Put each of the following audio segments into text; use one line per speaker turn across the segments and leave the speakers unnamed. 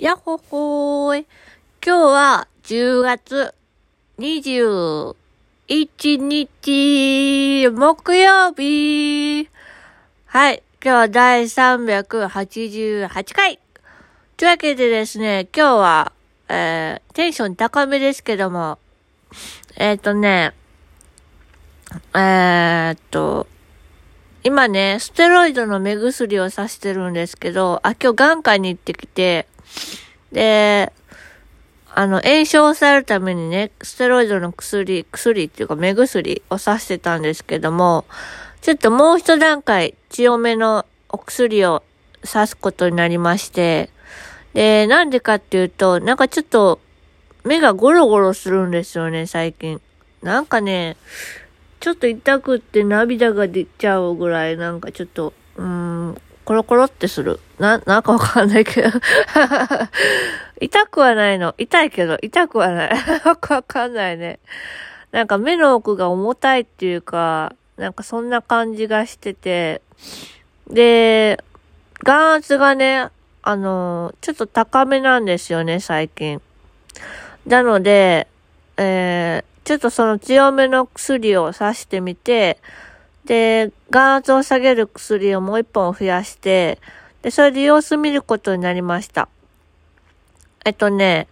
やっほほーい。今日は10月21日木曜日。はい。今日は第388回。というわけでですね、今日は、えー、テンション高めですけども、えっ、ー、とね、えー、っと、今ね、ステロイドの目薬をさしてるんですけど、あ、今日眼科に行ってきて、で、あの、炎症を抑えるためにね、ステロイドの薬、薬っていうか目薬をさしてたんですけども、ちょっともう一段階強めのお薬を刺すことになりまして、で、なんでかっていうと、なんかちょっと目がゴロゴロするんですよね、最近。なんかね、ちょっと痛くって涙が出ちゃうぐらい、なんかちょっと、うーん、コロコロってする。な、なんかわかんないけど。痛くはないの。痛いけど、痛くはない。わかんないね。なんか目の奥が重たいっていうか、なんかそんな感じがしてて。で、眼圧がね、あのちょっと高めなんですよね、最近。なので、えー、ちょっとその強めの薬を刺してみて、で、眼圧を下げる薬をもう一本増やして、で、それで様子見ることになりました。えっとね、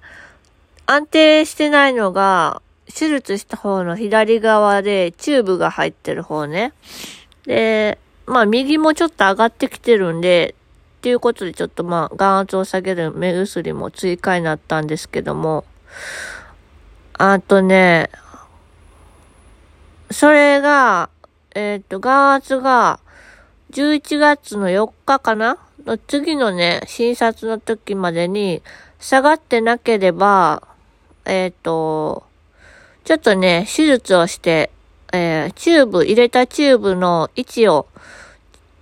安定してないのが、手術した方の左側でチューブが入ってる方ね。で、まあ右もちょっと上がってきてるんで、っていうことでちょっとまあ眼圧を下げる目薬も追加になったんですけども、あとね、それが、えっ、と、眼圧が、11月の4日かな次のね、診察の時までに下がってなければ、えっ、ー、と、ちょっとね、手術をして、えー、チューブ、入れたチューブの位置を、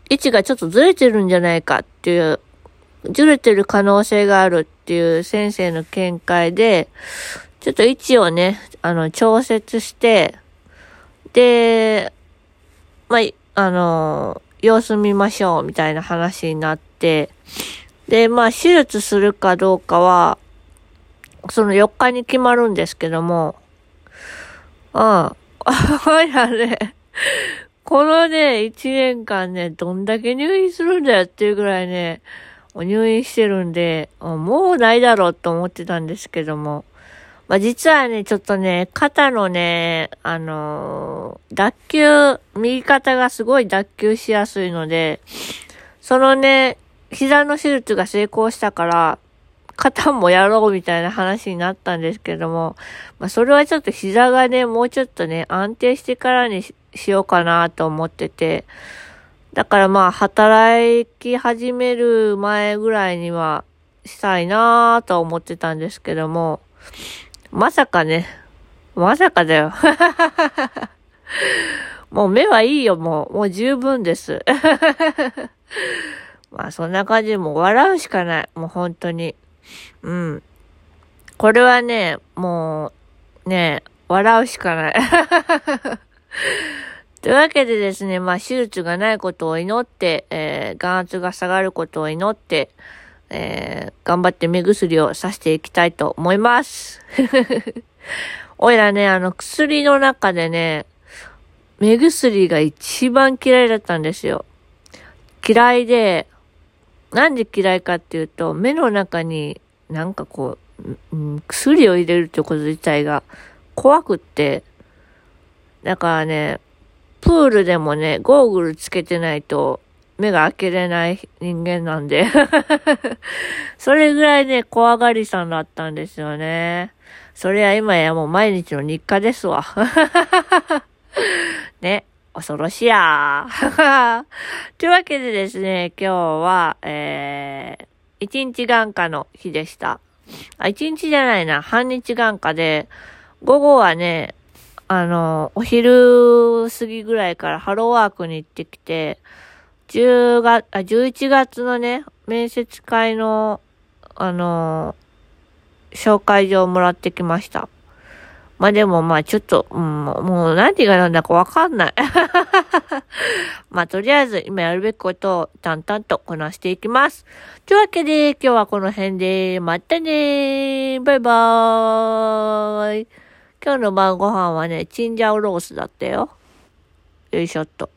位置がちょっとずれてるんじゃないかっていう、ずれてる可能性があるっていう先生の見解で、ちょっと位置をね、あの、調節して、で、まあ、あの、様子見ましょう、みたいな話になって、で、まあ、手術するかどうかは、その4日に決まるんですけども、うん。あ、やね、このね、1年間ね、どんだけ入院するんだよっていうぐらいね、入院してるんで、もうないだろうと思ってたんですけども、まあ、実はね、ちょっとね、肩のね、あのー、脱臼、右肩がすごい脱臼しやすいので、そのね、膝の手術が成功したから、肩もやろうみたいな話になったんですけども、まあ、それはちょっと膝がね、もうちょっとね、安定してからにしようかなと思ってて、だからまあ、働き始める前ぐらいにはしたいなぁと思ってたんですけども、まさかね。まさかだよ。もう目はいいよ、もう。もう十分です。まあそんな感じでもう笑うしかない。もう本当に。うん。これはね、もう、ね、笑うしかない。というわけでですね、まあ手術がないことを祈って、えー、眼圧が下がることを祈って、えー、頑張って目薬をさしていきたいと思います。おいらね、あの、薬の中でね、目薬が一番嫌いだったんですよ。嫌いで、なんで嫌いかっていうと、目の中になんかこう、うん、薬を入れるってこと自体が怖くって、だからね、プールでもね、ゴーグルつけてないと目が開けれない人間なんで それぐらいね、怖がりさんだったんですよね。それは今やもう毎日の日課ですわ。恐ろしや。というわけでですね、今日は、えー、一日眼科の日でした。あ、一日じゃないな、半日眼科で、午後はね、あの、お昼過ぎぐらいからハローワークに行ってきて、10月、あ、11月のね、面接会の、あの、紹介状をもらってきました。まあでもまあちょっと、うん、もう何がなんだかわかんない。まあとりあえず今やるべきことを淡々とこなしていきます。というわけで今日はこの辺で、またねバイバーイ今日の晩ご飯はね、チンジャオロースだったよ。よいしょっと。